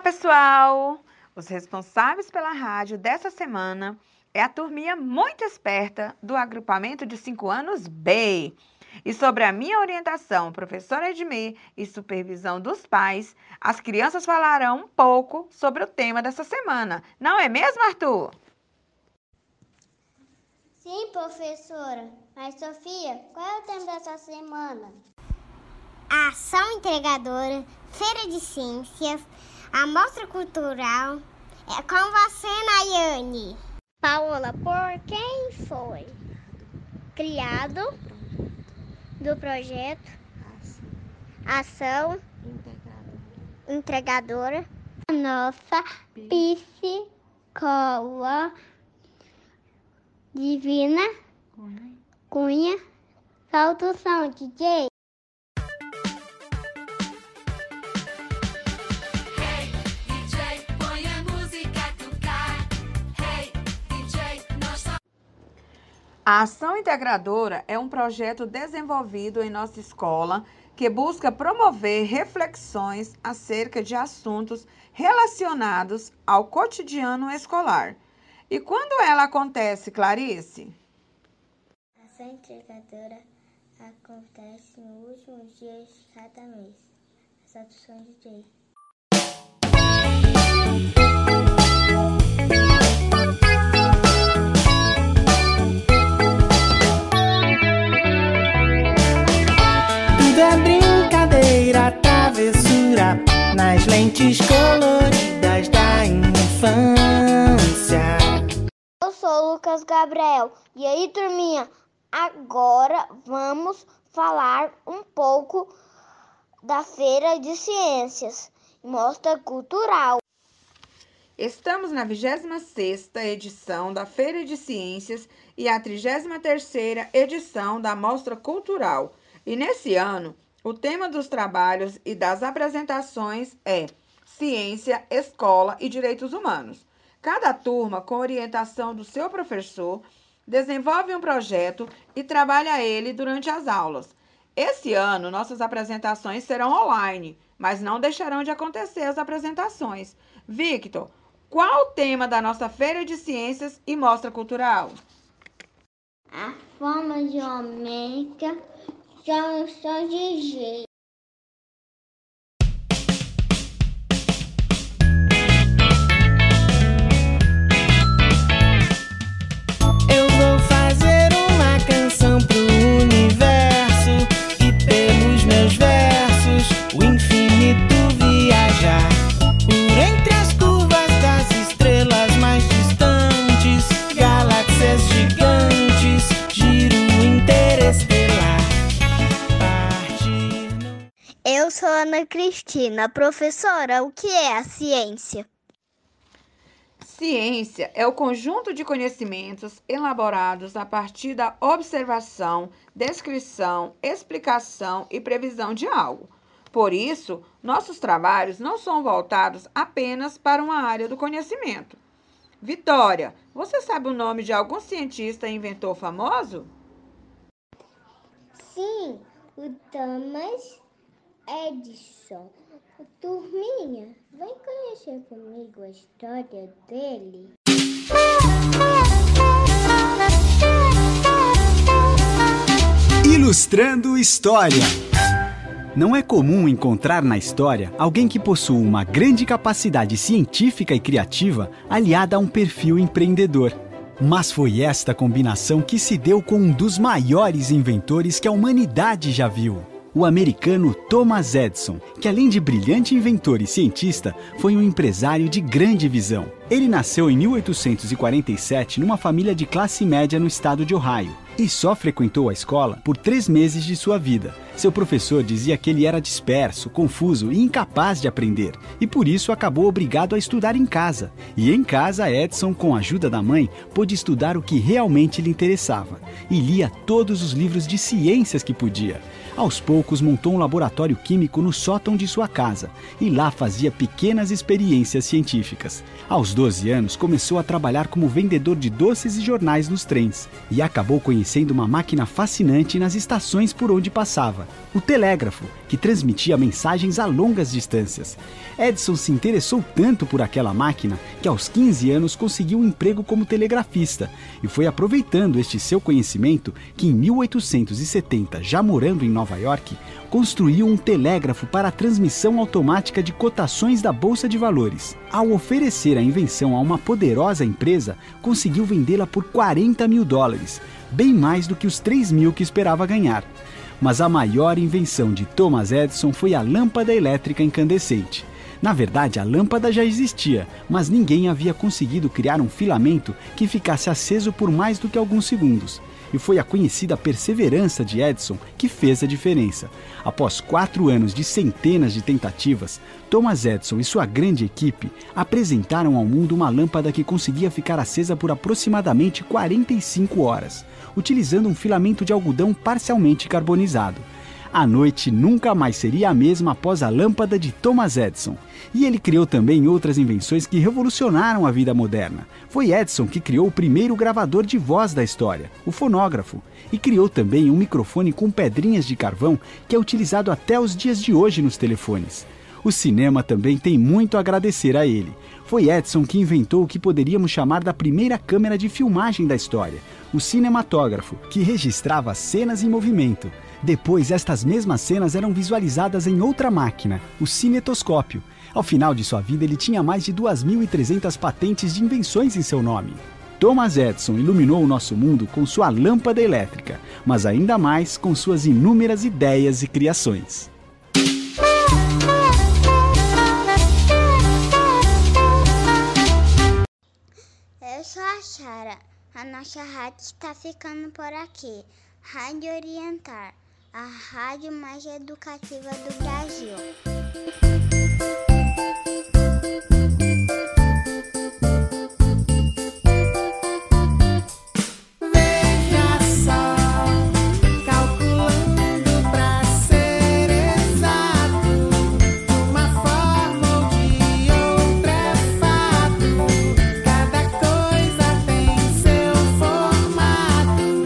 pessoal! Os responsáveis pela rádio dessa semana é a turminha muito esperta do agrupamento de 5 anos B. E sobre a minha orientação, professora Edmir, e supervisão dos pais, as crianças falarão um pouco sobre o tema dessa semana. Não é mesmo, Arthur? Sim, professora. Mas, Sofia, qual é o tema dessa semana? A ação entregadora, feira de ciências, a mostra cultural. É com você, Nayane. Paola, por quem foi criado do projeto Ação Entregadora, nossa psicóloga divina Cunha, solta o som, DJ. A Ação Integradora é um projeto desenvolvido em nossa escola que busca promover reflexões acerca de assuntos relacionados ao cotidiano escolar. E quando ela acontece, Clarice? A ação integradora acontece no último dia de cada mês. Solta o DJ. Tudo é brincadeira, travessura nas lentes coloridas da infância. Eu sou o Lucas Gabriel. E aí, turminha? Agora vamos falar um pouco da Feira de Ciências e Mostra Cultural. Estamos na 26ª edição da Feira de Ciências e a 33ª edição da Mostra Cultural. E nesse ano, o tema dos trabalhos e das apresentações é Ciência, Escola e Direitos Humanos. Cada turma, com orientação do seu professor, desenvolve um projeto e trabalha ele durante as aulas. Esse ano, nossas apresentações serão online, mas não deixarão de acontecer as apresentações. Victor, qual o tema da nossa Feira de Ciências e Mostra Cultural? A forma geométrica são sons de G. sou Ana Cristina. Professora, o que é a ciência? Ciência é o conjunto de conhecimentos elaborados a partir da observação, descrição, explicação e previsão de algo. Por isso, nossos trabalhos não são voltados apenas para uma área do conhecimento. Vitória, você sabe o nome de algum cientista e inventor famoso? Sim, o Thomas Edison. Turminha, vem conhecer comigo a história dele. Ilustrando História. Não é comum encontrar na história alguém que possua uma grande capacidade científica e criativa aliada a um perfil empreendedor. Mas foi esta combinação que se deu com um dos maiores inventores que a humanidade já viu. O americano Thomas Edison, que além de brilhante inventor e cientista, foi um empresário de grande visão. Ele nasceu em 1847 numa família de classe média no estado de Ohio e só frequentou a escola por três meses de sua vida. Seu professor dizia que ele era disperso, confuso e incapaz de aprender, e por isso acabou obrigado a estudar em casa. E em casa, Edson, com a ajuda da mãe, pôde estudar o que realmente lhe interessava e lia todos os livros de ciências que podia. Aos poucos, montou um laboratório químico no sótão de sua casa e lá fazia pequenas experiências científicas. Aos aos 12 anos, começou a trabalhar como vendedor de doces e jornais nos trens e acabou conhecendo uma máquina fascinante nas estações por onde passava: o telégrafo, que transmitia mensagens a longas distâncias. Edison se interessou tanto por aquela máquina que, aos 15 anos, conseguiu um emprego como telegrafista e foi aproveitando este seu conhecimento que, em 1870, já morando em Nova York, construiu um telégrafo para a transmissão automática de cotações da Bolsa de Valores. Ao oferecer a invenção a uma poderosa empresa, conseguiu vendê-la por 40 mil dólares, bem mais do que os 3 mil que esperava ganhar. Mas a maior invenção de Thomas Edison foi a lâmpada elétrica incandescente. Na verdade, a lâmpada já existia, mas ninguém havia conseguido criar um filamento que ficasse aceso por mais do que alguns segundos e foi a conhecida perseverança de Edison que fez a diferença. Após quatro anos de centenas de tentativas, Thomas Edison e sua grande equipe apresentaram ao mundo uma lâmpada que conseguia ficar acesa por aproximadamente 45 horas, utilizando um filamento de algodão parcialmente carbonizado. A noite nunca mais seria a mesma após a lâmpada de Thomas Edison. E ele criou também outras invenções que revolucionaram a vida moderna. Foi Edison que criou o primeiro gravador de voz da história, o fonógrafo, e criou também um microfone com pedrinhas de carvão que é utilizado até os dias de hoje nos telefones. O cinema também tem muito a agradecer a ele. Foi Edison que inventou o que poderíamos chamar da primeira câmera de filmagem da história, o cinematógrafo, que registrava cenas em movimento. Depois, estas mesmas cenas eram visualizadas em outra máquina, o cinetoscópio. Ao final de sua vida, ele tinha mais de 2.300 patentes de invenções em seu nome. Thomas Edison iluminou o nosso mundo com sua lâmpada elétrica, mas ainda mais com suas inúmeras ideias e criações. Eu sou a Chara. A nossa rádio está ficando por aqui. Rádio Orientar a rádio mais educativa do Brasil.